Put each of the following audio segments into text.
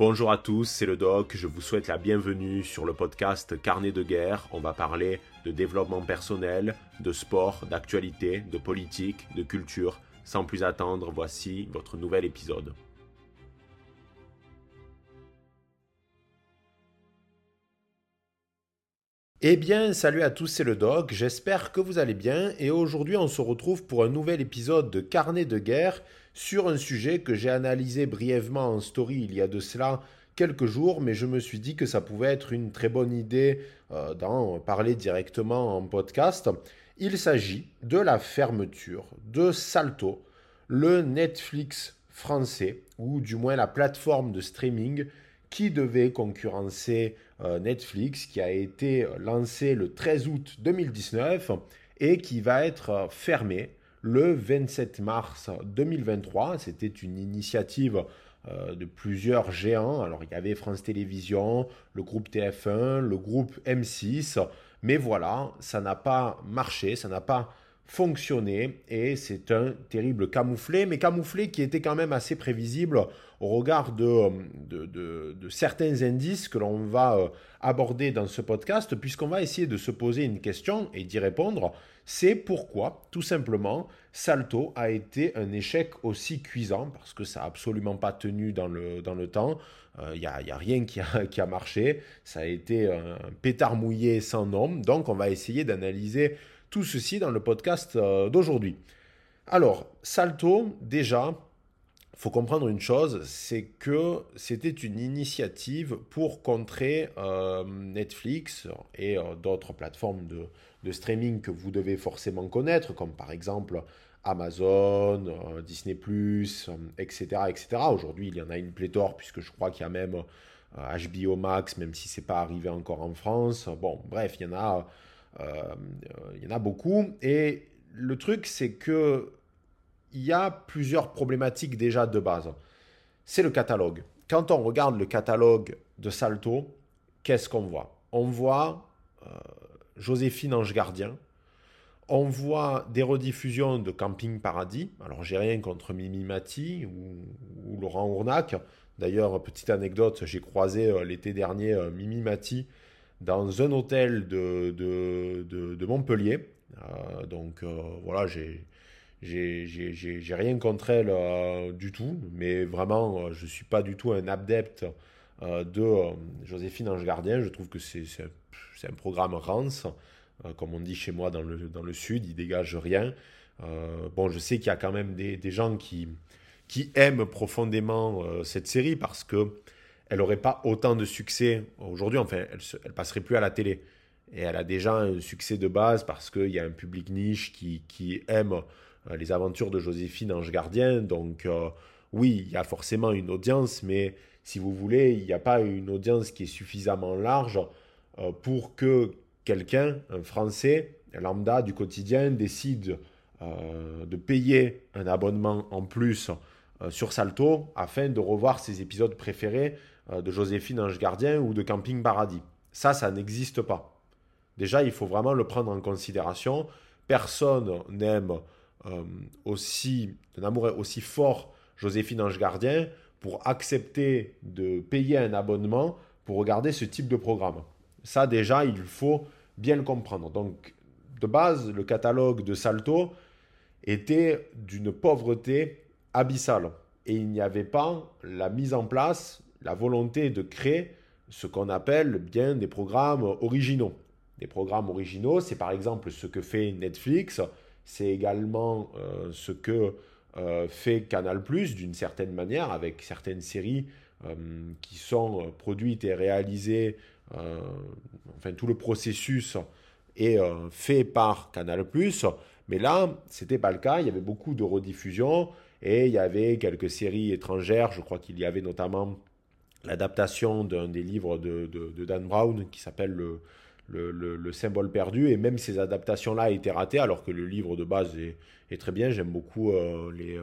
Bonjour à tous, c'est le doc, je vous souhaite la bienvenue sur le podcast Carnet de guerre. On va parler de développement personnel, de sport, d'actualité, de politique, de culture. Sans plus attendre, voici votre nouvel épisode. Eh bien, salut à tous, c'est le doc, j'espère que vous allez bien et aujourd'hui on se retrouve pour un nouvel épisode de Carnet de guerre sur un sujet que j'ai analysé brièvement en story il y a de cela quelques jours, mais je me suis dit que ça pouvait être une très bonne idée euh, d'en parler directement en podcast. Il s'agit de la fermeture de Salto, le Netflix français, ou du moins la plateforme de streaming qui devait concurrencer euh, Netflix, qui a été lancé le 13 août 2019 et qui va être fermé le 27 mars 2023. C'était une initiative euh, de plusieurs géants. Alors il y avait France Télévisions, le groupe TF1, le groupe M6, mais voilà, ça n'a pas marché, ça n'a pas fonctionné et c'est un terrible camouflé, mais camouflé qui était quand même assez prévisible au regard de, de, certains indices que l'on va euh, aborder dans ce podcast, puisqu'on va essayer de se poser une question et d'y répondre. C'est pourquoi, tout simplement, Salto a été un échec aussi cuisant, parce que ça n'a absolument pas tenu dans le, dans le temps. Il euh, n'y a, rien qui a, qui a, marché. Ça a été un pétard mouillé sans nom. Donc, on va essayer d'analyser tout ceci dans le podcast euh, d'aujourd'hui. Alors, Salto, déjà, faut comprendre une chose, c'est que c'était une initiative pour contrer euh, Netflix et euh, d'autres plateformes de, streaming que vous devez forcément connaître, comme par exemple Amazon, euh, Disney ⁇ etc. etc. Aujourd'hui, il y en a une pléthore, puisque je crois qu'il y a même HBO Max, même si ce n'est pas arrivé encore en France. Bon, bref, il y en a, il y en a beaucoup. Et le truc, c'est que il y a plusieurs problématiques déjà de base. C'est le catalogue. Quand on regarde le catalogue de Salto, qu'est-ce qu'on voit? On voit euh, Joséphine Ange Gardien, on voit des rediffusions de Camping Paradis. Alors, j'ai rien contre Mimi Mati ou, Laurent Ournac. D'ailleurs, petite anecdote, j'ai croisé euh, l'été dernier euh, Mimi Mati dans un hôtel de, de, Montpellier. donc, voilà, j'ai j'ai rien contre elle euh, du tout, mais vraiment, euh, je ne suis pas du tout un adepte euh, de Joséphine Ange Gardien. Je trouve que c'est un programme rance, comme on dit chez moi dans le, dans le sud, il dégage rien. bon, je sais qu'il y a quand même des, des gens qui, qui aiment profondément cette série parce que elle n'aurait pas autant de succès aujourd'hui. Enfin, elle, elle passerait plus à la télé. Et elle a déjà un succès de base parce qu'il y a un public niche qui, qui aime euh, les aventures de Joséphine Ange Gardien. Donc euh, oui, il y a forcément une audience, mais si vous voulez, il n'y a pas une audience qui est suffisamment large euh, pour que quelqu'un, un Français, lambda du quotidien, décide de payer un abonnement en plus sur Salto afin de revoir ses épisodes préférés de Joséphine Ange Gardien ou de Camping Paradis. Ça, ça n'existe pas. Déjà, il faut vraiment le prendre en considération. Personne n'aime euh, aussi, un amour aussi fort, Joséphine Ange Gardien, pour accepter de payer un abonnement pour regarder ce type de programme. Ça, déjà, il faut bien le comprendre. Donc, de base, le catalogue de Salto était d'une pauvreté abyssale. Et il n'y avait pas la mise en place, la volonté de créer ce qu'on appelle bien des programmes originaux. Des programmes originaux, c'est par exemple ce que fait Netflix, c'est également euh, ce que euh, fait Canal ⁇ d'une certaine manière, avec certaines séries euh, qui sont produites et réalisées, enfin tout le processus est fait par Canal ⁇ mais là, ce n'était pas le cas, il y avait beaucoup de rediffusions et il y avait quelques séries étrangères, je crois qu'il y avait notamment l'adaptation d'un des livres de, de Dan Brown qui s'appelle le, le, symbole perdu. Et même ces adaptations-là étaient ratées, alors que le livre de base est, très bien. J'aime beaucoup euh, euh,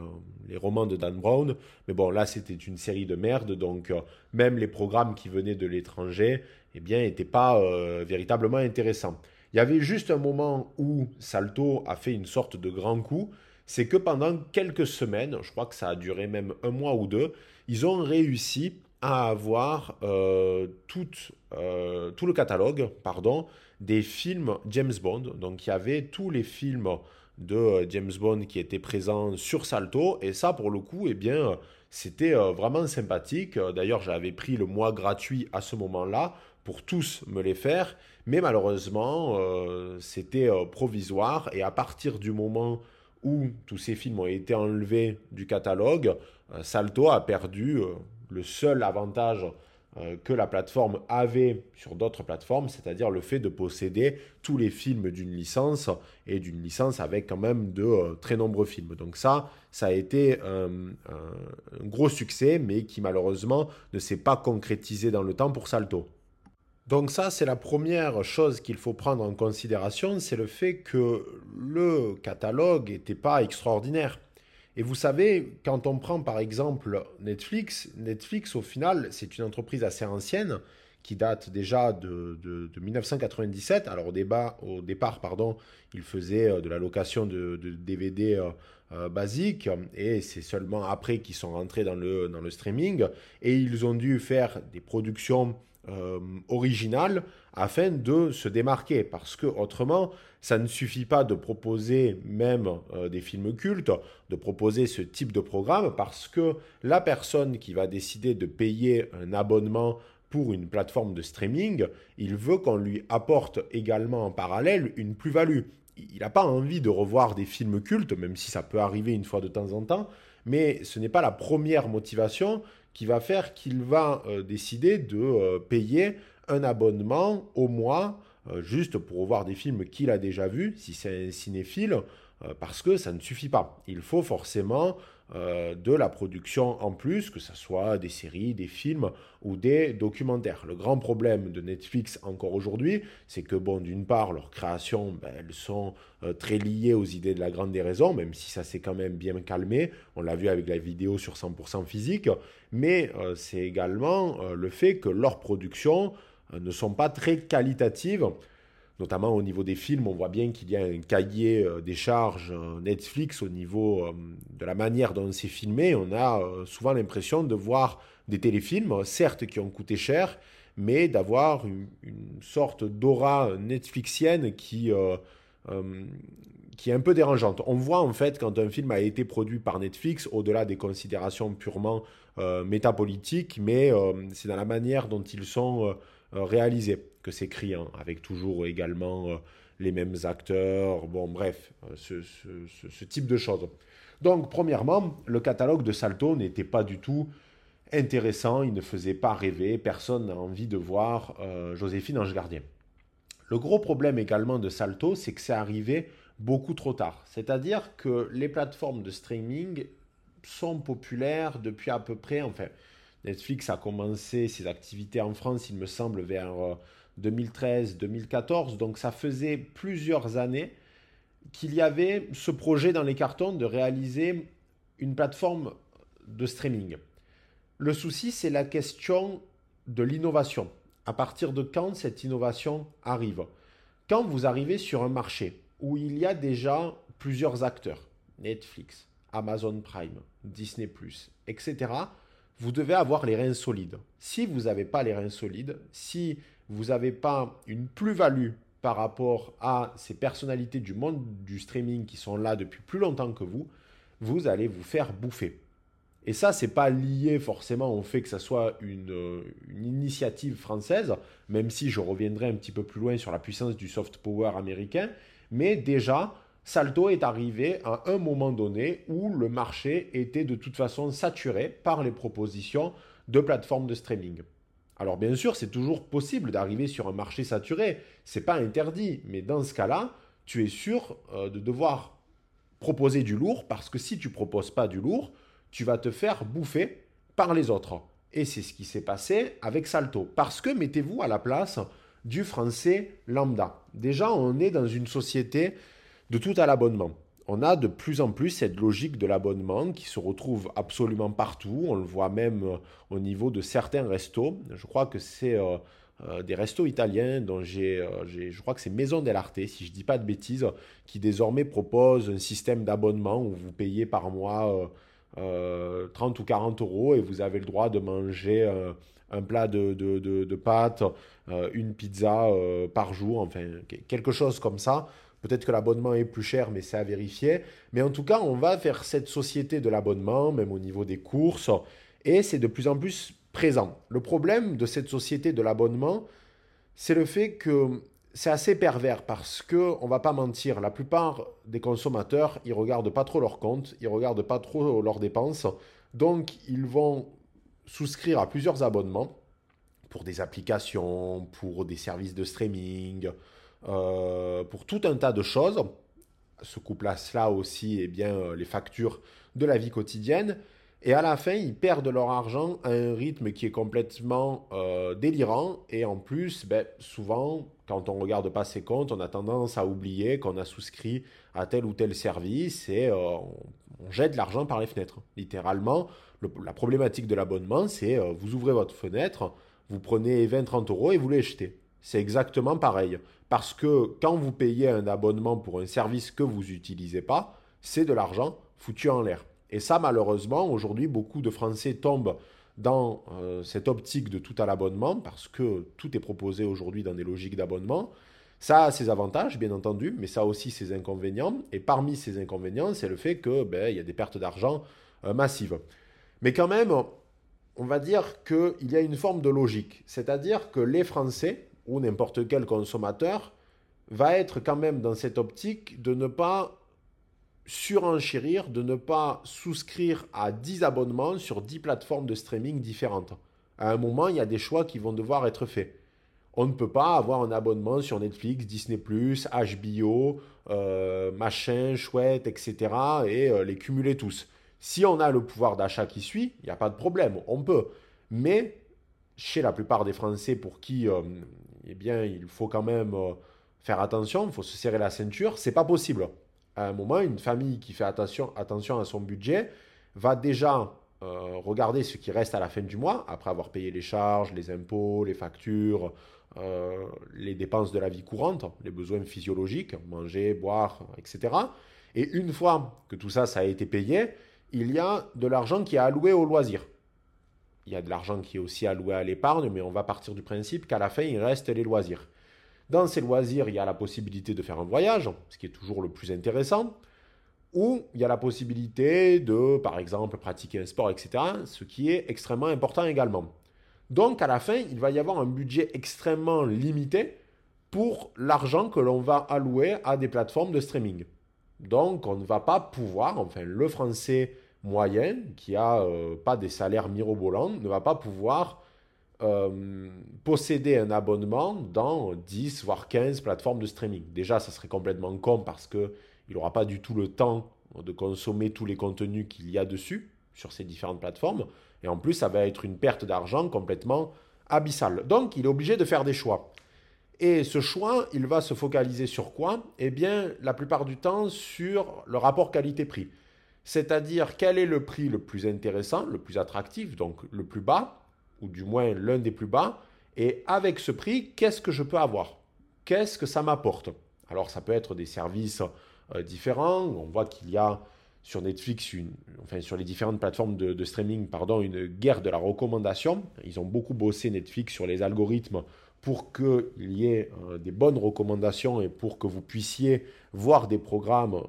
les, romans de Dan Brown. Mais bon, là, c'était une série de merde. Donc, euh, même les programmes qui venaient de l'étranger, eh bien, n'étaient pas véritablement intéressants. Il y avait juste un moment où Salto a fait une sorte de grand coup. C'est que pendant quelques semaines, je crois que ça a duré même un mois ou deux, ils ont réussi à avoir tout, tout le catalogue pardon, des films James Bond. Donc il y avait tous les films de James Bond qui étaient présents sur Salto. Et ça, pour le coup, eh bien, c'était vraiment sympathique. D'ailleurs, j'avais pris le mois gratuit à ce moment-là pour tous me les faire. Mais malheureusement, c'était provisoire. Et à partir du moment où tous ces films ont été enlevés du catalogue, euh, Salto a perdu euh, le seul avantage euh, que la plateforme avait sur d'autres plateformes, c'est-à-dire le fait de posséder tous les films d'une licence et d'une licence avec quand même de très nombreux films. Donc ça, ça a été un, un gros succès, mais qui malheureusement ne s'est pas concrétisé dans le temps pour Salto. Donc ça, c'est la première chose qu'il faut prendre en considération, c'est le fait que le catalogue n'était pas extraordinaire. Et vous savez, quand on prend par exemple Netflix, Netflix au final, c'est une entreprise assez ancienne qui date déjà de, 1997. Alors au, débat, au départ, pardon, il faisait euh, de la location de, DVD euh, euh, basique et c'est seulement après qu'ils sont rentrés dans le, dans le streaming et ils ont dû faire des productions euh, original afin de se démarquer. Parce que autrement, ça ne suffit pas de proposer même euh, des films cultes, de proposer ce type de programme, parce que la personne qui va décider de payer un abonnement pour une plateforme de streaming, il veut qu'on lui apporte également en parallèle une plus-value. Il n'a pas envie de revoir des films cultes, même si ça peut arriver une fois de temps en temps, mais ce n'est pas la première motivation qui va faire qu'il va euh, décider de euh, payer un abonnement au mois euh, juste pour voir des films qu'il a déjà vus, si c'est un cinéphile, parce que ça ne suffit pas. Il faut forcément euh, de la production en plus, que ce soit des séries, des films ou des documentaires. Le grand problème de Netflix encore aujourd'hui, c'est que, bon, d'une part, leurs créations, ben, elles sont euh, très liées aux idées de la grande déraison, même si ça s'est quand même bien calmé. On l'a vu avec la vidéo sur 100% physique. Mais euh, c'est également le fait que leurs productions ne sont pas très qualitatives notamment au niveau des films, on voit bien qu'il y a un cahier euh, des charges euh, Netflix au niveau euh, de la manière dont c'est filmé. On a souvent l'impression de voir des téléfilms, certes qui ont coûté cher, mais d'avoir une, sorte d'aura netflixienne qui, qui est un peu dérangeante. On voit en fait quand un film a été produit par Netflix, au-delà des considérations purement métapolitiques, mais c'est dans la manière dont ils sont réalisés que c'est criant, avec toujours également euh, les mêmes acteurs, bon bref, euh, ce, type de choses. Donc premièrement, le catalogue de Salto n'était pas du tout intéressant, il ne faisait pas rêver, personne n'a envie de voir euh, Joséphine Ange Gardien. Le gros problème également de Salto, c'est que c'est arrivé beaucoup trop tard. C'est-à-dire que les plateformes de streaming sont populaires depuis à peu près, enfin, Netflix a commencé ses activités en France, il me semble, vers 2013-2014. Donc ça faisait plusieurs années qu'il y avait ce projet dans les cartons de réaliser une plateforme de streaming. Le souci, c'est la question de l'innovation. À partir de quand cette innovation arrive? Quand vous arrivez sur un marché où il y a déjà plusieurs acteurs, Netflix, Amazon Prime, Disney ⁇ etc., vous devez avoir les reins solides. Si vous n'avez pas les reins solides, si vous n'avez pas une plus-value par rapport à ces personnalités du monde du streaming qui sont là depuis plus longtemps que vous, vous allez vous faire bouffer. Et ça, c'est pas lié forcément au fait que ça soit une, une, initiative française, même si je reviendrai un petit peu plus loin sur la puissance du soft power américain. Mais déjà, Salto est arrivé à un moment donné où le marché était de toute façon saturé par les propositions de plateformes de streaming. Alors bien sûr, c'est toujours possible d'arriver sur un marché saturé, c'est pas interdit, mais dans ce cas-là, tu es sûr euh, de devoir proposer du lourd parce que si tu proposes pas du lourd, tu vas te faire bouffer par les autres. Et c'est ce qui s'est passé avec Salto. Parce que mettez-vous à la place du français lambda. Déjà, on est dans une société de tout à l'abonnement on a de plus en plus cette logique de l'abonnement qui se retrouve absolument partout. On le voit même euh, au niveau de certains restos. Je crois que c'est euh, euh, des restos italiens dont j'ai, je crois que c'est Maison dell'Arte, si je ne dis pas de bêtises, qui désormais propose un système d'abonnement où vous payez par mois 30 ou 40 euros et vous avez le droit de manger un plat de, de pâtes, une pizza par jour, enfin quelque chose comme ça. Peut-être que l'abonnement est plus cher, mais c'est à vérifier. Mais en tout cas, on va vers cette société de l'abonnement, même au niveau des courses, et c'est de plus en plus présent. Le problème de cette société de l'abonnement, c'est le fait que c'est assez pervers parce que on va pas mentir, la plupart des consommateurs, ils regardent pas trop leurs comptes, ils regardent pas trop leurs dépenses, donc ils vont souscrire à plusieurs abonnements pour des applications, pour des services de streaming, euh, pour tout un tas de choses. Ce couple à cela aussi, eh bien, euh, les factures de la vie quotidienne. Et à la fin, ils perdent leur argent à un rythme qui est complètement euh, délirant. Et en plus, ben, souvent, quand on ne regarde pas ses comptes, on a tendance à oublier qu'on a souscrit à tel ou tel service et on, jette l'argent par les fenêtres. Littéralement, la problématique de l'abonnement, c'est vous ouvrez votre fenêtre, vous prenez 20-30 euros et vous les jetez. C'est exactement pareil. Parce que quand vous payez un abonnement pour un service que vous n'utilisez pas, c'est de l'argent foutu en l'air. Et ça, malheureusement, aujourd'hui, beaucoup de Français tombent dans euh, cette optique de tout à l'abonnement parce que tout est proposé aujourd'hui dans des logiques d'abonnement. Ça a ses avantages, bien entendu, mais ça a aussi ses inconvénients. Et parmi ces inconvénients, c'est le fait qu'il ben, y a des pertes d'argent euh, massives. Mais quand même, on va dire qu'il y a une forme de logique. C'est-à-dire que les Français, ou n'importe quel consommateur va être quand même dans cette optique de ne pas surenchérir, de ne pas souscrire à 10 abonnements sur 10 plateformes de streaming différentes. À un moment, il y a des choix qui vont devoir être faits. On ne peut pas avoir un abonnement sur Netflix, Disney ⁇ HBO, euh, machin, chouette, etc. et euh, les cumuler tous. Si on a le pouvoir d'achat qui suit, il n'y a pas de problème, on peut. Mais chez la plupart des Français pour qui euh, eh bien, il faut quand même euh, faire attention, il faut se serrer la ceinture. C'est pas possible. À un moment, une famille qui fait attention, attention à son budget va déjà euh, regarder ce qui reste à la fin du mois, après avoir payé les charges, les impôts, les factures, euh, les dépenses de la vie courante, les besoins physiologiques, manger, boire, etc. Et une fois que tout ça, ça a été payé, il y a de l'argent qui est alloué au loisir il y a de l'argent qui est aussi alloué à l'épargne, mais on va partir du principe qu'à la fin, il reste les loisirs. Dans ces loisirs, il y a la possibilité de faire un voyage, ce qui est toujours le plus intéressant, ou il y a la possibilité de, par exemple, pratiquer un sport, etc., ce qui est extrêmement important également. Donc, à la fin, il va y avoir un budget extrêmement limité pour l'argent que l'on va allouer à des plateformes de streaming. Donc, on ne va pas pouvoir, enfin, le français moyen, qui a euh, pas des salaires mirobolants, ne va pas pouvoir euh, posséder un abonnement dans 10 voire 15 plateformes de streaming. Déjà, ça serait complètement con parce qu'il n'aura pas du tout le temps de consommer tous les contenus qu'il y a dessus sur ces différentes plateformes. Et en plus, ça va être une perte d'argent complètement abyssale. Donc, il est obligé de faire des choix. Et ce choix, il va se focaliser sur quoi? Eh bien, la plupart du temps, sur le rapport qualité-prix c'est-à-dire quel est le prix le plus intéressant, le plus attractif, donc le plus bas, ou du moins l'un des plus bas, et avec ce prix, qu'est-ce que je peux avoir? Qu'est-ce que ça m'apporte? Alors ça peut être des services euh, différents, on voit qu'il y a sur Netflix, enfin sur les différentes plateformes de, de, streaming, pardon, une guerre de la recommandation. Ils ont beaucoup bossé Netflix sur les algorithmes pour qu'il y ait euh, des bonnes recommandations et pour que vous puissiez voir des programmes euh,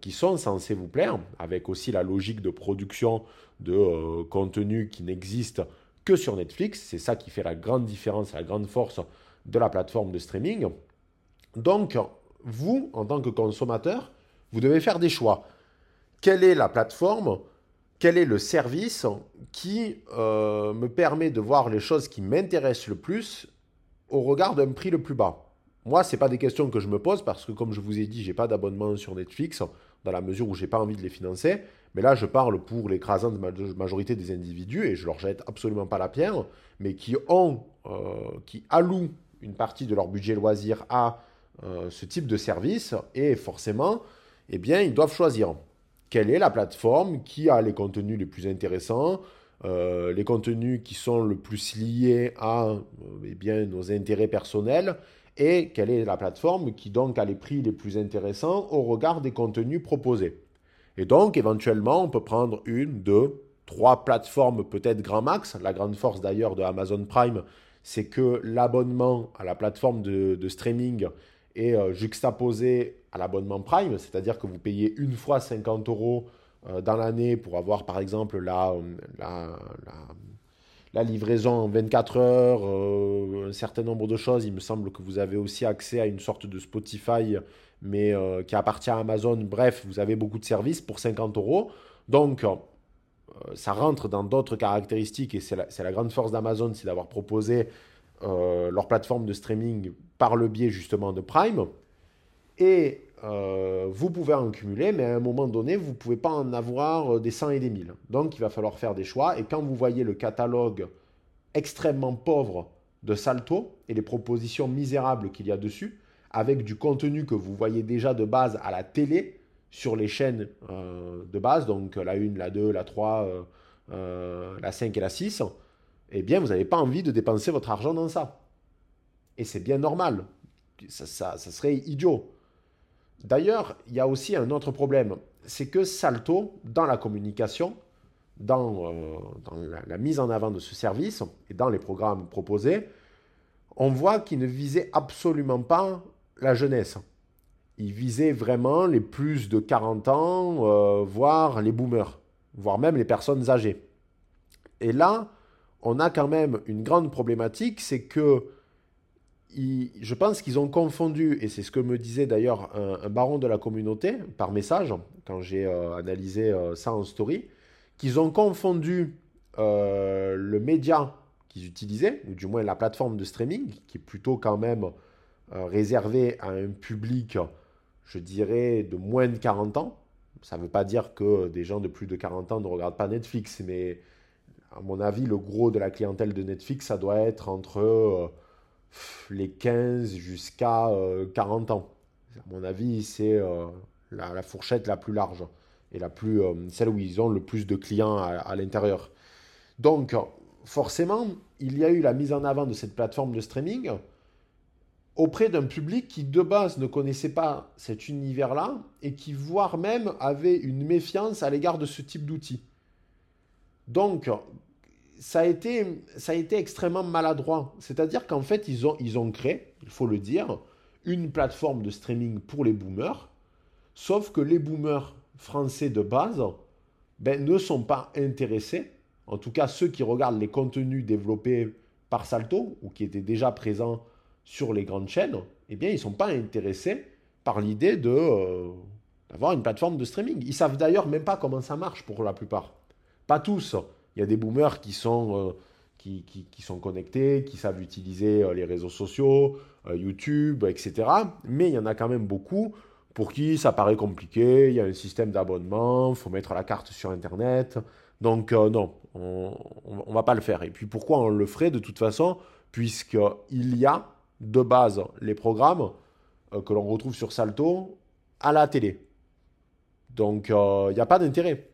qui sont censés vous plaire, avec aussi la logique de production de euh, contenu qui n'existe que sur Netflix. C'est ça qui fait la grande différence, la grande force de la plateforme de streaming. Donc, vous, en tant que consommateur, vous devez faire des choix. Quelle est la plateforme? Quel est le service qui me permet de voir les choses qui m'intéressent le plus au regard d'un prix le plus bas Moi, ce n'est pas des questions que je me pose parce que, comme je vous ai dit, je n'ai pas d'abonnement sur Netflix dans la mesure où je n'ai pas envie de les financer. Mais là, je parle pour l'écrasante majorité des individus et je leur jette absolument pas la pierre, mais qui ont, euh, qui allouent une partie de leur budget loisir à euh, ce type de service et forcément, eh bien, ils doivent choisir quelle est la plateforme qui a les contenus les plus intéressants, euh, les contenus qui sont le plus liés à euh, eh nos intérêts personnels et quelle est la plateforme qui donc a les prix les plus intéressants au regard des contenus proposés. Et donc, éventuellement, on peut prendre une, deux, trois plateformes, peut-être grand max. La grande force d'ailleurs de Amazon Prime, c'est que l'abonnement à la plateforme de, streaming est euh, juxtaposé à l'abonnement Prime, c'est-à-dire que vous payez une fois 50 euros dans l'année pour avoir par exemple la, la, livraison en 24 heures, euh, un certain nombre de choses. Il me semble que vous avez aussi accès à une sorte de Spotify, mais qui appartient à Amazon. Bref, vous avez beaucoup de services pour 50 euros. Donc, euh, ça rentre dans d'autres caractéristiques et c'est la, grande force d'Amazon, c'est d'avoir proposé euh, leur plateforme de streaming par le biais justement de Prime. Et euh, vous pouvez en cumuler, mais à un moment donné, vous ne pouvez pas en avoir des 100 et des 1000. Donc il va falloir faire des choix. Et quand vous voyez le catalogue extrêmement pauvre de Salto et les propositions misérables qu'il y a dessus, avec du contenu que vous voyez déjà de base à la télé, sur les chaînes euh, de base, donc la 1, la 2, la 3, euh, euh, la 5 et la 6, eh bien, vous n'avez pas envie de dépenser votre argent dans ça. Et c'est bien normal. Ça, serait idiot. D'ailleurs, il y a aussi un autre problème. C'est que Salto, dans la communication, dans, la, la, mise en avant de ce service et dans les programmes proposés, on voit qu'il ne visait absolument pas la jeunesse il visait vraiment les plus de 40 ans, euh, voire les boomers, voire même les personnes âgées. Et là, on a quand même une grande problématique, c'est que je pense qu'ils ont confondu, et c'est ce que me disait d'ailleurs un, baron de la communauté par message, quand j'ai euh, analysé euh, ça en story, qu'ils ont confondu le média qu'ils utilisaient, ou du moins la plateforme de streaming, qui est plutôt quand même réservée à un public je dirais, de moins de 40 ans. Ça ne veut pas dire que des gens de plus de 40 ans ne regardent pas Netflix, mais à mon avis, le gros de la clientèle de Netflix, ça doit être entre euh, les 15 jusqu'à 40 euh, ans. À mon avis, c'est euh, la, fourchette la plus large et la plus, celle où ils ont le plus de clients à l'intérieur. Donc, forcément, il y a eu la mise en avant de cette plateforme de streaming auprès d'un public qui de base ne connaissait pas cet univers-là et qui voire même avait une méfiance à l'égard de ce type d'outils. Donc, ça a, été, ça a été extrêmement maladroit. C'est-à-dire qu'en fait, ils ont, ils ont créé, il faut le dire, une plateforme de streaming pour les boomers, sauf que les boomers français de base ben, ne sont pas intéressés, en tout cas ceux qui regardent les contenus développés par Salto ou qui étaient déjà présents sur les grandes chaînes, eh bien, ils ne sont pas intéressés par l'idée de, euh, d'avoir une plateforme de streaming. Ils savent d'ailleurs même pas comment ça marche pour la plupart. Pas tous. Il y a des boomers qui sont, euh, qui, sont connectés, qui savent utiliser euh, les réseaux sociaux, YouTube, etc. Mais il y en a quand même beaucoup pour qui ça paraît compliqué. Il y a un système d'abonnement, il faut mettre la carte sur Internet. Donc non, on ne va pas le faire. Et puis pourquoi on le ferait de toute façon? Puisqu'il y a de base les programmes euh, que l'on retrouve sur Salto à la télé. Donc, il euh, n'y a pas d'intérêt.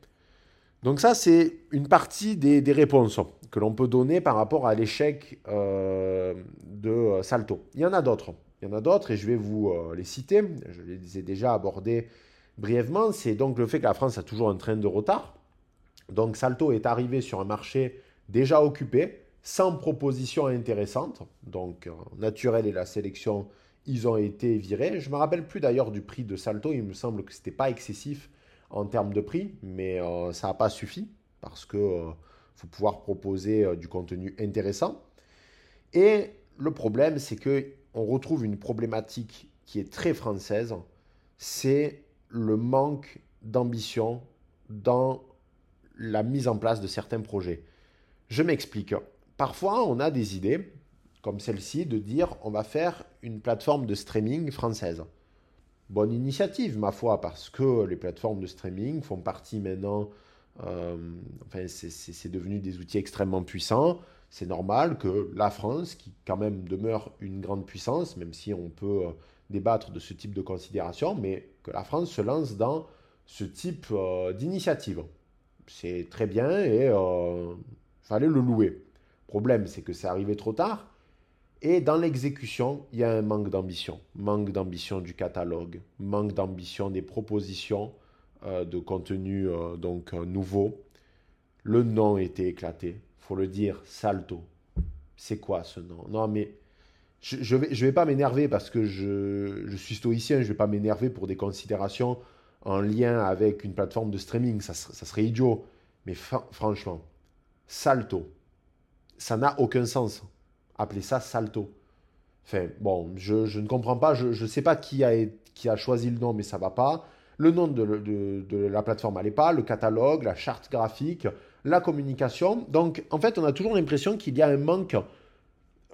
Donc ça, c'est une partie des, réponses que l'on peut donner par rapport à l'échec euh, de Salto. Il y en a d'autres. Il y en a d'autres et je vais vous les citer. Je les ai déjà abordés brièvement. C'est donc le fait que la France a toujours un train de retard. Donc Salto est arrivé sur un marché déjà occupé sans proposition intéressante. Donc, Naturel et la sélection, ils ont été virés. Je ne me rappelle plus d'ailleurs du prix de Salto. Il me semble que ce n'était pas excessif en termes de prix, mais euh, ça n'a pas suffi parce que euh, faut pouvoir proposer euh, du contenu intéressant. Et le problème, c'est que on retrouve une problématique qui est très française, c'est le manque d'ambition dans la mise en place de certains projets. Je m'explique parfois, on a des idées, comme celle-ci, de dire on va faire une plateforme de streaming française. Bonne initiative, ma foi, parce que les plateformes de streaming font partie maintenant, euh, enfin, c'est devenu des outils extrêmement puissants. C'est normal que la France, qui quand même demeure une grande puissance, même si on peut euh, débattre de ce type de considération, mais que la France se lance dans ce type euh, d'initiative. C'est très bien et il fallait le louer problème, c'est que c'est arrivé trop tard. Et dans l'exécution, il y a un manque d'ambition. Manque d'ambition du catalogue, manque d'ambition des propositions de contenu donc nouveau. Le nom était éclaté, faut le dire, Salto. C'est quoi ce nom? Non mais je ne vais, je vais pas m'énerver parce que je, je, suis stoïcien, je ne vais pas m'énerver pour des considérations en lien avec une plateforme de streaming, ça serait idiot. Mais franchement, Salto, ça n'a aucun sens. Appeler ça Salto. Enfin, bon, je, ne comprends pas, je ne sais pas qui a, choisi le nom, mais ça va pas. Le nom de, la plateforme n'allait pas, le catalogue, la charte graphique, la communication. Donc, en fait, on a toujours l'impression qu'il y a un manque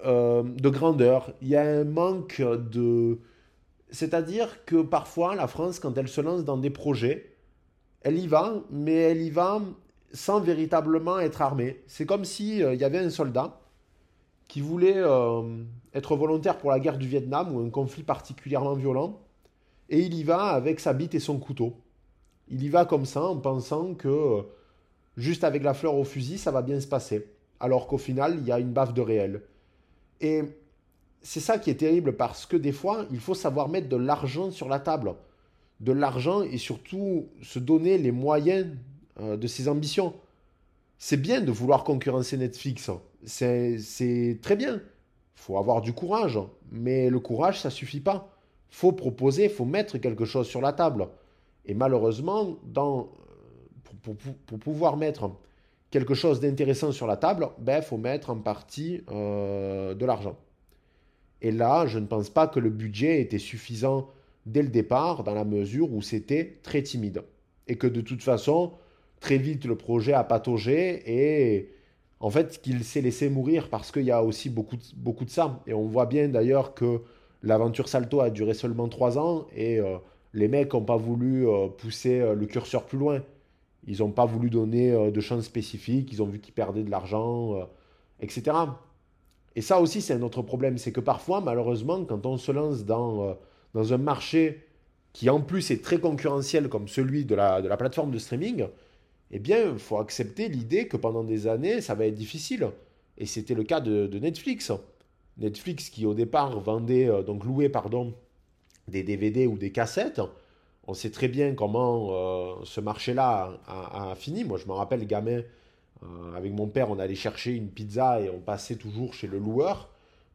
euh, de grandeur, il y a un manque de... C'est-à-dire que parfois, la France, quand elle se lance dans des projets, elle y va, mais elle y va sans véritablement être armée. C'est comme s'il euh, il y avait un soldat qui voulait euh, être volontaire pour la guerre du Vietnam ou un conflit particulièrement violent, et il y va avec sa bite et son couteau. Il y va comme ça en pensant que juste avec la fleur au fusil, ça va bien se passer. Alors qu'au final, il y a une baffe de réel. Et c'est ça qui est terrible parce que des fois, il faut savoir mettre de l'argent sur la table. De l'argent et surtout se donner les moyens euh, de ses ambitions. C'est bien de vouloir concurrencer Netflix. C'est très bien. Faut avoir du courage. Mais le courage, ça suffit pas. faut proposer, faut mettre quelque chose sur la table. Et malheureusement, dans, pour, pour pouvoir mettre quelque chose d'intéressant sur la table, il ben, faut mettre en partie euh, de l'argent. Et là, je ne pense pas que le budget était suffisant dès le départ, dans la mesure où c'était très timide. Et que de toute façon, très vite, le projet a pataugé et en fait, qu'il s'est laissé mourir parce qu'il y a aussi beaucoup, beaucoup de ça. Et on voit bien d'ailleurs que l'aventure Salto a duré seulement trois ans et euh, les mecs n'ont pas voulu euh, pousser le curseur plus loin. Ils n'ont pas voulu donner euh, de chance spécifiques, ils ont vu qu'ils perdaient de l'argent, euh, etc. Et ça aussi, c'est un autre problème. C'est que parfois, malheureusement, quand on se lance dans, euh, dans un marché qui en plus est très concurrentiel comme celui de la, de la plateforme de streaming, eh bien, il faut accepter l'idée que pendant des années, ça va être difficile. Et c'était le cas de, Netflix. Netflix qui au départ vendait, donc louait, pardon, des DVD ou des cassettes, on sait très bien comment euh, ce marché-là a, fini. Moi, je me rappelle, gamin, euh, avec mon père, on allait chercher une pizza et on passait toujours chez le loueur,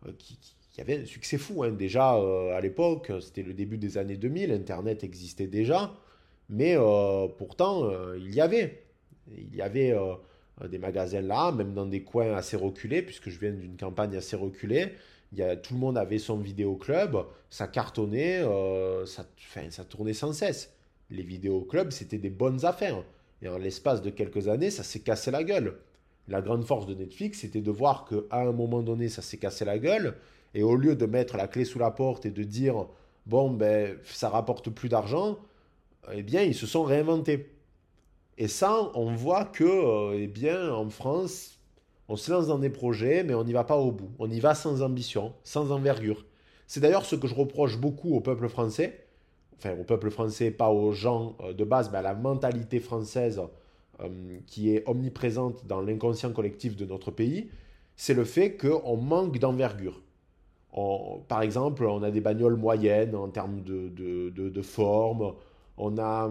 euh, qui, avait un succès fou. Hein. Déjà, à l'époque, c'était le début des années 2000, Internet existait déjà, mais pourtant, il y avait. Il y avait des magasins là, même dans des coins assez reculés, puisque je viens d'une campagne assez reculée tout le monde avait son vidéoclub, ça cartonnait, euh, ça, ça tournait sans cesse. Les vidéoclubs, c'était des bonnes affaires. Et en l'espace de quelques années, ça s'est cassé la gueule. La grande force de Netflix, c'était de voir qu'à un moment donné, ça s'est cassé la gueule. Et au lieu de mettre la clé sous la porte et de dire, bon, ben, ça rapporte plus d'argent, eh bien, ils se sont réinventés. Et ça, on voit que, euh, eh bien, en France, on se lance dans des projets, mais on n'y va pas au bout. On y va sans ambition, sans envergure. C'est d'ailleurs ce que je reproche beaucoup au peuple français, enfin au peuple français, pas aux gens euh, de base, mais à la mentalité française euh, qui est omniprésente dans l'inconscient collectif de notre pays, c'est le fait qu'on manque d'envergure. par exemple, on a des bagnoles moyennes en termes de, de, forme, on a,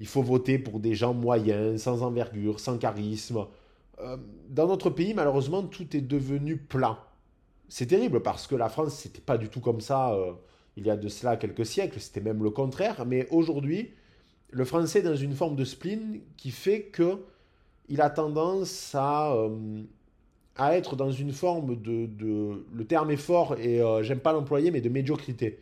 il faut voter pour des gens moyens, sans envergure, sans charisme. Euh, dans notre pays, malheureusement, tout est devenu plat. C'est terrible parce que la France, c'était pas du tout comme ça euh, il y a de cela quelques siècles, c'était même le contraire. Mais aujourd'hui, le français est dans une forme de spleen qui fait que il a tendance à, euh, à être dans une forme de, de, Le terme est fort et j'aime pas l'employer, mais de médiocrité.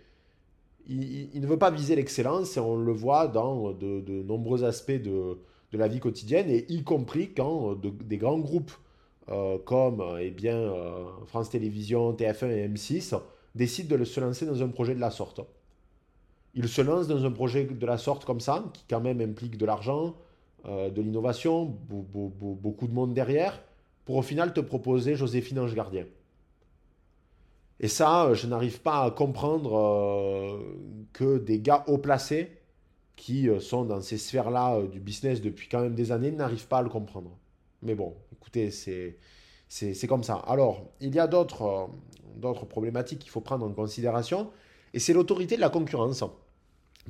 Il, ne veut pas viser l'excellence et on le voit dans de, nombreux aspects de, la vie quotidienne, et y compris quand euh, des grands groupes euh, comme euh, eh bien, France Télévisions, TF1 et M6 décident de se lancer dans un projet de la sorte. Ils se lancent dans un projet de la sorte comme ça, qui quand même implique de l'argent, de l'innovation, beaucoup de monde derrière, pour au final te proposer Joséphine Ange Gardien. Et ça, je n'arrive pas à comprendre que des gars haut placés qui euh, sont dans ces sphères-là euh, du business depuis quand même des années n'arrivent pas à le comprendre. Mais bon, écoutez, c'est, comme ça. Alors, il y a d'autres, euh, d'autres problématiques qu'il faut prendre en considération, et c'est l'autorité de la concurrence.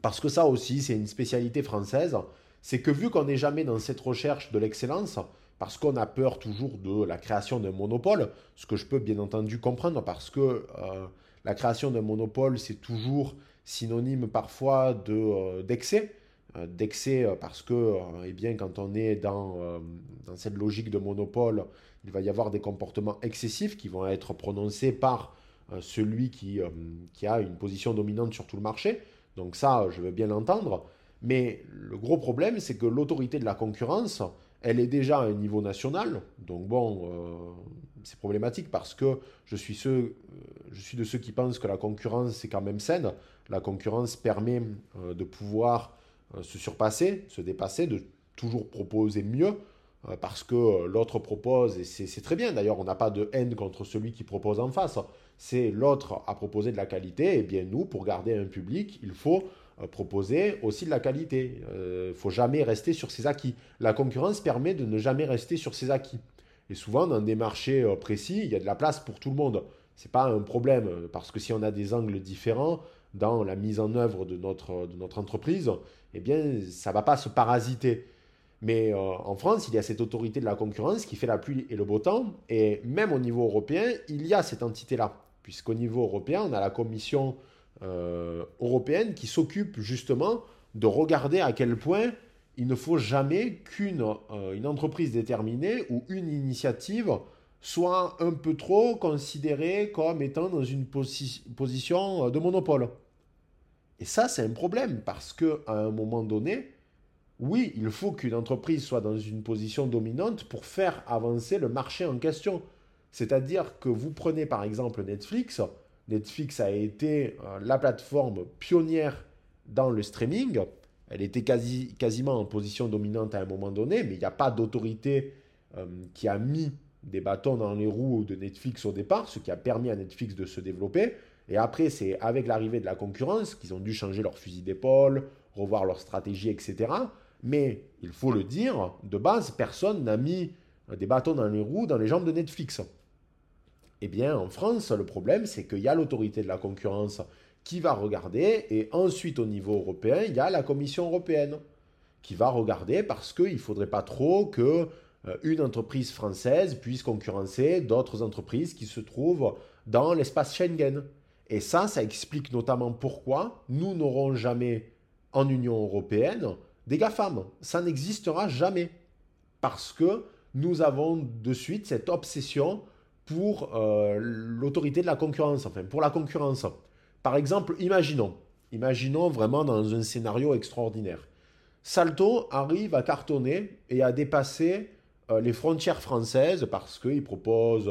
parce que ça aussi, c'est une spécialité française, c'est que vu qu'on n'est jamais dans cette recherche de l'excellence, parce qu'on a peur toujours de la création d'un monopole, ce que je peux bien entendu comprendre, parce que euh, la création d'un monopole, c'est toujours synonyme parfois euh, d'excès. Euh, d'excès parce que, eh bien, quand on est dans, dans cette logique de monopole, il va y avoir des comportements excessifs qui vont être prononcés par celui qui, qui a une position dominante sur tout le marché. Donc ça, je veux bien l'entendre. Mais le gros problème, c'est que l'autorité de la concurrence, elle est déjà à un niveau national. Donc bon, euh, c'est problématique parce que je suis, ceux, euh, je suis de ceux qui pensent que la concurrence, c'est quand même saine. La concurrence permet euh, de pouvoir se surpasser, se dépasser, de toujours proposer mieux parce que l'autre propose, et c'est très bien d'ailleurs, on n'a pas de haine contre celui qui propose en face. C'est l'autre à proposer de la qualité, et bien nous, pour garder un public, il faut proposer aussi de la qualité. Il euh, ne faut jamais rester sur ses acquis. La concurrence permet de ne jamais rester sur ses acquis. Et souvent, dans des marchés euh, précis, il y a de la place pour tout le monde. Ce n'est pas un problème, parce que si on a des angles différents dans la mise en œuvre de notre, de notre entreprise, eh bien, ça ne va pas se parasiter. Mais en France, il y a cette autorité de la concurrence qui fait la pluie et le beau temps. Et même au niveau européen, il y a cette entité-là. Puisqu'au niveau européen, on a la commission euh, européenne qui s'occupe justement de regarder à quel point il ne faut jamais qu'une euh, une entreprise déterminée ou une initiative soit un peu trop considérée comme étant dans une position euh, de monopole. Et ça, c'est un problème parce qu'à un moment donné, oui, il faut qu'une entreprise soit dans une position dominante pour faire avancer le marché en question. C'est-à-dire que vous prenez par exemple Netflix, Netflix a été euh, la plateforme pionnière dans le streaming. Elle était quasi, quasiment en position dominante à un moment donné, mais il n'y a pas d'autorité euh, qui a mis des bâtons dans les roues de Netflix au départ, ce qui a permis à Netflix de se développer. Et après, c'est avec l'arrivée de la concurrence qu'ils ont dû changer leur fusil d'épaule, revoir leur stratégie, etc. Mais il faut le dire, de base, personne n'a mis des bâtons dans les roues dans les jambes de Netflix. Eh bien, en France, le problème, c'est qu'il y a l'autorité de la concurrence qui va regarder, et ensuite au niveau européen, il y a la Commission européenne qui va regarder parce qu'il ne faudrait pas trop que euh, une entreprise française puisse concurrencer d'autres entreprises qui se trouvent dans l'espace Schengen. Et ça, ça explique notamment pourquoi nous n'aurons jamais en Union européenne des GAFAM. Ça n'existera jamais. Parce que nous avons de suite cette obsession pour euh, l'autorité de la concurrence, enfin pour la concurrence. Par exemple, imaginons, imaginons vraiment dans un scénario extraordinaire. Salto arrive à cartonner et à dépasser euh, les frontières françaises parce qu'il propose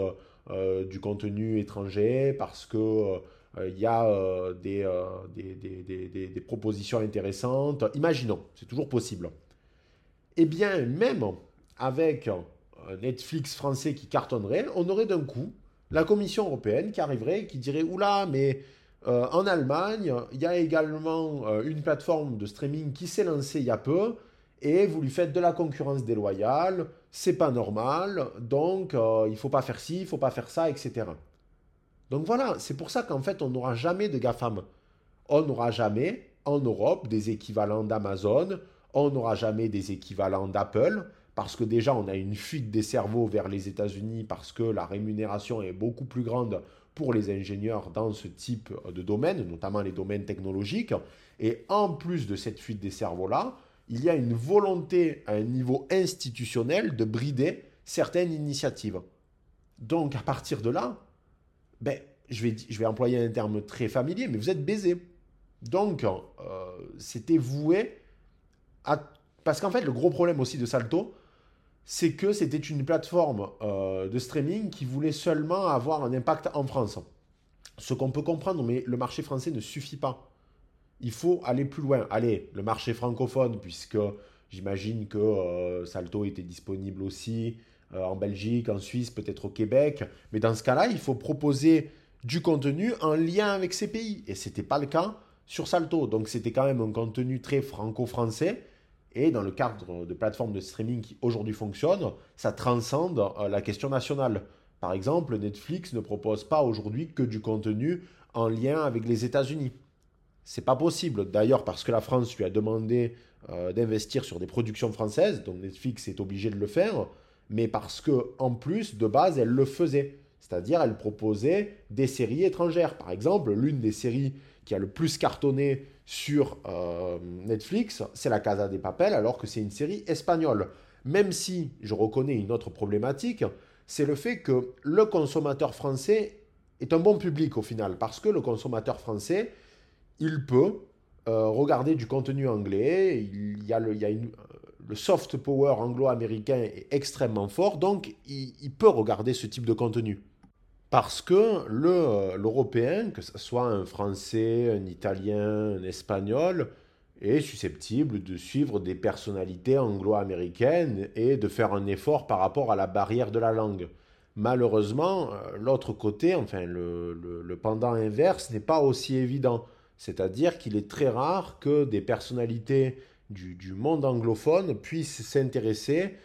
euh, du contenu étranger, parce qu'il il y a des, propositions intéressantes. Imaginons, c'est toujours possible. Eh bien, même avec Netflix français qui cartonnerait, on aurait d'un coup la Commission européenne qui arriverait et qui dirait Oula, mais euh, en Allemagne, il y a également euh, une plateforme de streaming qui s'est lancée il y a peu et vous lui faites de la concurrence déloyale, c'est pas normal, donc euh, il faut pas faire ci, il faut pas faire ça, etc. Donc voilà, c'est pour ça qu'en fait on n'aura jamais de GAFAM. On n'aura jamais en Europe des équivalents d'Amazon, on n'aura jamais des équivalents d'Apple, parce que déjà on a une fuite des cerveaux vers les États-Unis parce que la rémunération est beaucoup plus grande pour les ingénieurs dans ce type de domaine, notamment les domaines technologiques. Et en plus de cette fuite des cerveaux-là, il y a une volonté à un niveau institutionnel de brider certaines initiatives. Donc à partir de là, ben, je, vais, je vais employer un terme très familier, mais vous êtes baisé. Donc euh, c'était voué à... Parce qu'en fait, le gros problème aussi de Salto, c'est que c'était une plateforme euh, de streaming qui voulait seulement avoir un impact en France. Ce qu'on peut comprendre, mais le marché français ne suffit pas. Il faut aller plus loin. Allez, le marché francophone, puisque j'imagine que euh, Salto était disponible aussi euh, en Belgique, en Suisse, peut-être au Québec. Mais dans ce cas-là, il faut proposer du contenu en lien avec ces pays. Et ce n'était pas le cas sur Salto. Donc c'était quand même un contenu très franco-français et dans le cadre de plateformes de streaming qui aujourd'hui fonctionnent, ça transcende euh, la question nationale. Par exemple, Netflix ne propose pas aujourd'hui que du contenu en lien avec les États-Unis. C'est pas possible. D'ailleurs, parce que la France lui a demandé euh, d'investir sur des productions françaises, donc Netflix est obligé de le faire, mais parce que en plus, de base, elle le faisait. C'est-à-dire, elle proposait des séries étrangères. Par exemple, l'une des séries qui a le plus cartonné sur euh, Netflix, c'est La Casa des Papel, alors que c'est une série espagnole. Même si je reconnais une autre problématique, c'est le fait que le consommateur français est un bon public au final, parce que le consommateur français, il peut euh, regarder du contenu anglais, il y a le, le soft power anglo-américain est extrêmement fort, donc il, peut regarder ce type de contenu. Parce que l'Européen, que ce soit un Français, un Italien, un Espagnol, est susceptible de suivre des personnalités anglo-américaines et de faire un effort par rapport à la barrière de la langue. Malheureusement, euh, l'autre côté, enfin le, pendant inverse, n'est pas aussi évident. C'est-à-dire qu'il est très rare que des personnalités du, monde anglophone puissent s'intéresser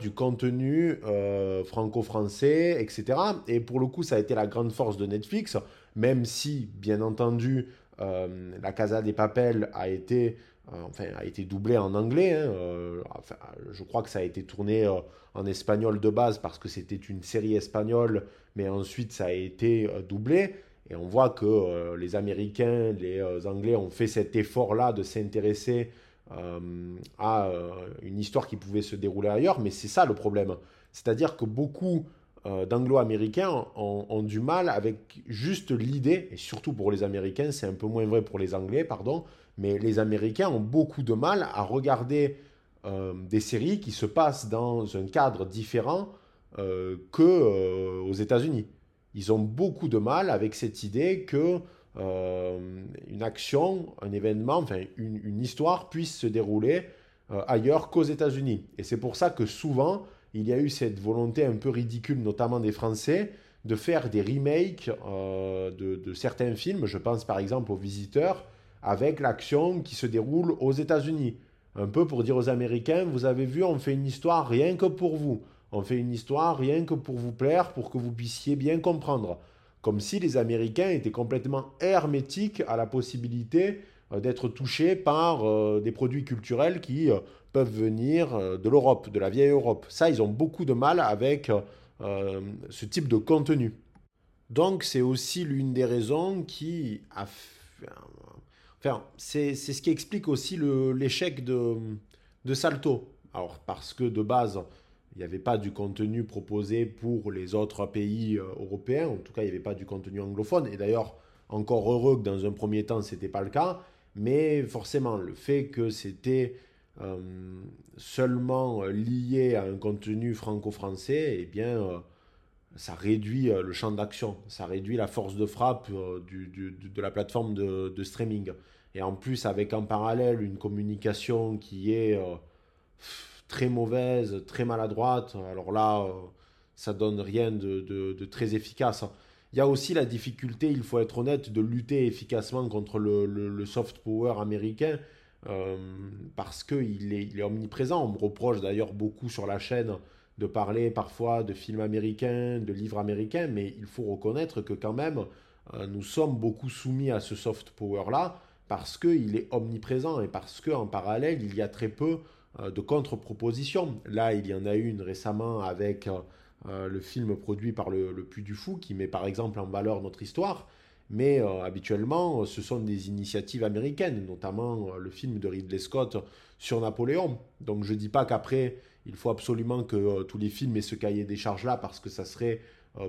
du contenu euh, franco-français, etc. Et pour le coup, ça a été la grande force de Netflix, même si, bien entendu, euh, la Casa des Papels a été, euh, enfin, a été doublée en anglais. Hein, je crois que ça a été tourné en espagnol de base parce que c'était une série espagnole, mais ensuite ça a été doublé. Et on voit que les Américains, les Anglais ont fait cet effort-là de s'intéresser à une histoire qui pouvait se dérouler ailleurs, mais c'est ça le problème. C'est-à-dire que beaucoup euh, d'anglo-américains ont, du mal avec juste l'idée, et surtout pour les Américains, c'est un peu moins vrai pour les Anglais, pardon, mais les Américains ont beaucoup de mal à regarder euh, des séries qui se passent dans un cadre différent euh, que aux États-Unis. Ils ont beaucoup de mal avec cette idée que une action, un événement, enfin une, histoire puisse se dérouler ailleurs qu'aux États-Unis. Et c'est pour ça que souvent il y a eu cette volonté un peu ridicule, notamment des Français, de faire des remakes euh, de, certains films. Je pense par exemple aux Visiteurs, avec l'action qui se déroule aux États-Unis. Un peu pour dire aux Américains, vous avez vu, on fait une histoire rien que pour vous. On fait une histoire rien que pour vous plaire, pour que vous puissiez bien comprendre. Comme si les Américains étaient complètement hermétiques à la possibilité euh, d'être touchés par euh, des produits culturels qui peuvent venir euh, de l'Europe, de la vieille Europe. Ça, ils ont beaucoup de mal avec euh, ce type de contenu. Donc, c'est aussi l'une des raisons qui. Enfin, c'est ce qui explique aussi l'échec de, de Salto. Alors, parce que de base, il n'y avait pas du contenu proposé pour les autres pays euh, européens. En tout cas, il n'y avait pas du contenu anglophone. Et d'ailleurs, encore heureux que dans un premier temps, ce n'était pas le cas. Mais forcément, le fait que c'était euh, seulement euh, lié à un contenu franco-français, eh bien, ça réduit le champ d'action, ça réduit la force de frappe de la plateforme de, streaming. Et en plus, avec en parallèle une communication qui est très mauvaise, très maladroite, alors là, ça donne rien de, très efficace. Il y a aussi la difficulté, il faut être honnête, de lutter efficacement contre le soft power américain euh, parce qu'il est, omniprésent. On me reproche d'ailleurs beaucoup sur la chaîne de parler parfois de films américains, de livres américains, mais il faut reconnaître que quand même, euh, nous sommes beaucoup soumis à ce soft power-là parce qu'il est omniprésent et parce qu'en parallèle, il y a très peu euh, de contre-propositions. Là, il y en a une récemment avec le film produit par le, le Puy du Fou qui met par exemple en valeur notre histoire mais euh, habituellement, ce sont des initiatives américaines, notamment euh, le film de Ridley Scott sur Napoléon. Donc je ne dis pas qu'après, il faut absolument que euh, tous les films aient ce cahier des charges-là, parce que ça serait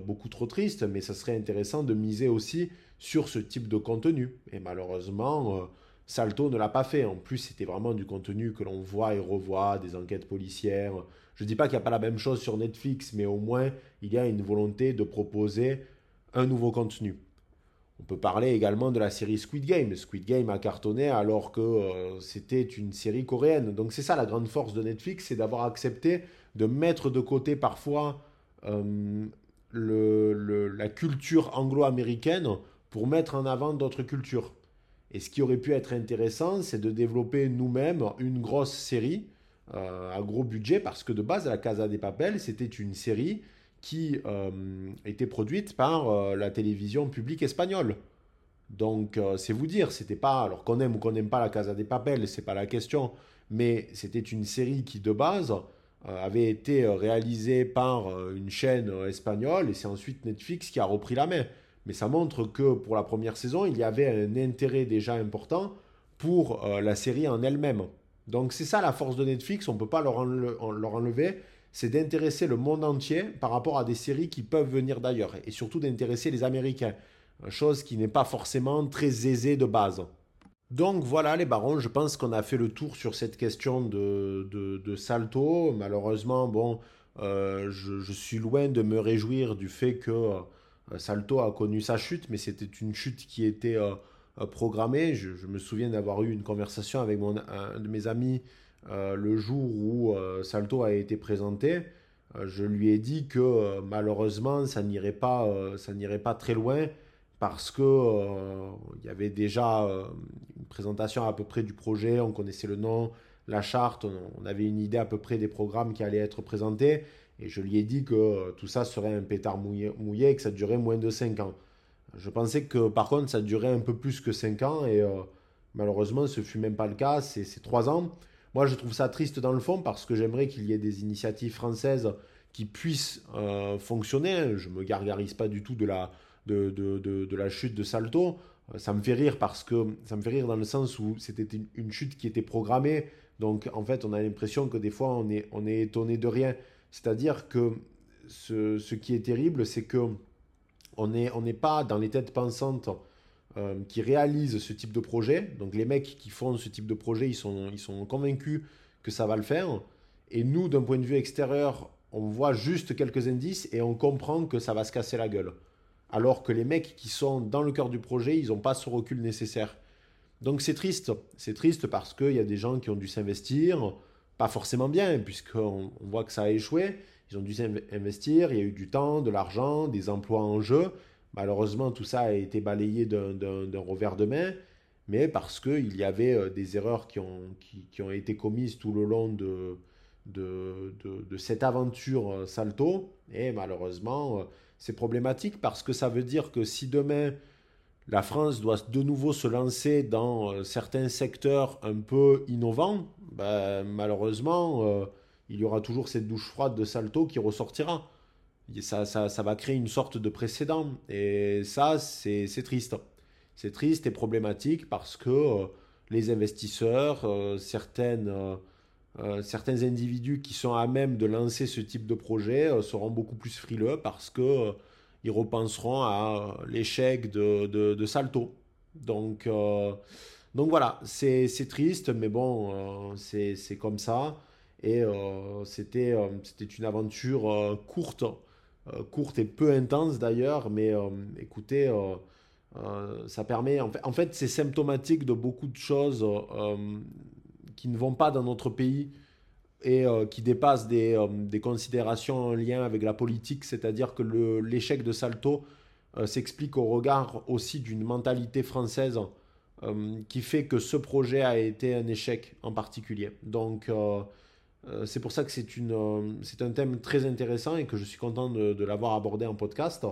beaucoup trop triste, mais ça serait intéressant de miser aussi sur ce type de contenu. Et malheureusement, Salto ne l'a pas fait. En plus, c'était vraiment du contenu que l'on voit et revoit, des enquêtes policières. Je ne dis pas qu'il n'y a pas la même chose sur Netflix, mais au moins, il y a une volonté de proposer un nouveau contenu. On peut parler également de la série Squid Game. Squid Game a cartonné alors que euh, c'était une série coréenne. Donc c'est ça la grande force de Netflix, c'est d'avoir accepté de mettre de côté parfois euh, la culture anglo-américaine pour mettre en avant d'autres cultures. Et ce qui aurait pu être intéressant, c'est de développer nous-mêmes une grosse série euh, à gros budget, parce que de base, La Casa des Papel, c'était une série qui euh, était produite par euh, la télévision publique espagnole. Donc c'est vous dire, c'était pas, alors qu'on aime ou qu'on n'aime pas la Casa des Papel, c'est pas la question, mais c'était une série qui de base avait été réalisée par une chaîne espagnole et c'est ensuite Netflix qui a repris la main. Mais ça montre que pour la première saison, il y avait un intérêt déjà important pour la série en elle-même. Donc c'est ça la force de Netflix, on ne peut pas leur, leur enlever, c'est d'intéresser le monde entier par rapport à des séries qui peuvent venir d'ailleurs, et surtout d'intéresser les Américains, chose qui n'est pas forcément très aisée de base. Donc voilà les barons, je pense qu'on a fait le tour sur cette question de, de, Salto. Malheureusement, bon, euh, je, suis loin de me réjouir du fait que euh, Salto a connu sa chute, mais c'était une chute qui était... Euh, euh, programmé. Je, me souviens d'avoir eu une conversation avec mon, un de mes amis euh, le jour où euh, Salto a été présenté. je lui ai dit que malheureusement, ça n'irait pas, pas très loin parce que il y avait déjà une présentation à peu près du projet, on connaissait le nom, la charte, on, avait une idée à peu près des programmes qui allaient être présentés. Et je lui ai dit que tout ça serait un pétard mouillé, et que ça durait moins de 5 ans. Je pensais que par contre ça durait un peu plus que 5 ans et euh, malheureusement ce fut même pas le cas, c'est 3 ans. Moi je trouve ça triste dans le fond parce que j'aimerais qu'il y ait des initiatives françaises qui puissent euh, fonctionner. Je me gargarise pas du tout de la, de, la chute de Salto. Euh, ça me fait rire parce que ça me fait rire dans le sens où c'était une, chute qui était programmée. Donc en fait on a l'impression que des fois on est, on est étonné de rien. C'est-à-dire que ce, qui est terrible c'est que on n'est pas dans les têtes pensantes euh, qui réalisent ce type de projet. Donc les mecs qui font ce type de projet, ils sont, ils sont convaincus que ça va le faire. Et nous, d'un point de vue extérieur, on voit juste quelques indices et on comprend que ça va se casser la gueule. Alors que les mecs qui sont dans le cœur du projet, ils n'ont pas ce recul nécessaire. Donc c'est triste. C'est triste parce qu'il y a des gens qui ont dû s'investir, pas forcément bien, puisqu'on on voit que ça a échoué. Ils ont dû investir, il y a eu du temps, de l'argent, des emplois en jeu. Malheureusement, tout ça a été balayé d'un revers de main, mais parce qu'il y avait euh, des erreurs qui ont, qui, ont, été commises tout le long de, de, de, cette aventure euh, Salto. Et malheureusement, euh, c'est problématique parce que ça veut dire que si demain la France doit de nouveau se lancer dans certains secteurs un peu innovants, ben, malheureusement, il y aura toujours cette douche froide de Salto qui ressortira. Ça, va créer une sorte de précédent. Et ça, c'est triste. C'est triste et problématique parce que euh, les investisseurs, euh, certaines, euh, certains individus qui sont à même de lancer ce type de projet seront beaucoup plus frileux parce que ils repenseront à l'échec de, de, Salto. Donc, donc voilà, c'est triste, mais bon, c'est comme ça. Et euh, c'était euh, une aventure euh, courte, courte et peu intense d'ailleurs, mais écoutez, ça permet, en fait c'est symptomatique de beaucoup de choses qui ne vont pas dans notre pays et qui dépassent des, des, considérations en lien avec la politique, c'est-à-dire que l'échec de Salto s'explique au regard aussi d'une mentalité française qui fait que ce projet a été un échec en particulier. Donc euh, c'est pour ça que euh, c'est un thème très intéressant et que je suis content de, l'avoir abordé en podcast.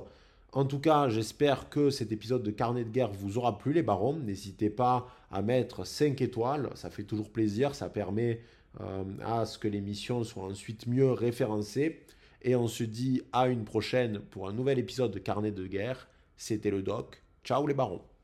En tout cas, j'espère que cet épisode de Carnet de guerre vous aura plu, les barons. N'hésitez pas à mettre 5 étoiles, ça fait toujours plaisir, ça permet euh, à ce que l'émission soit ensuite mieux référencée. Et on se dit à une prochaine pour un nouvel épisode de Carnet de guerre. C'était le doc. Ciao les barons.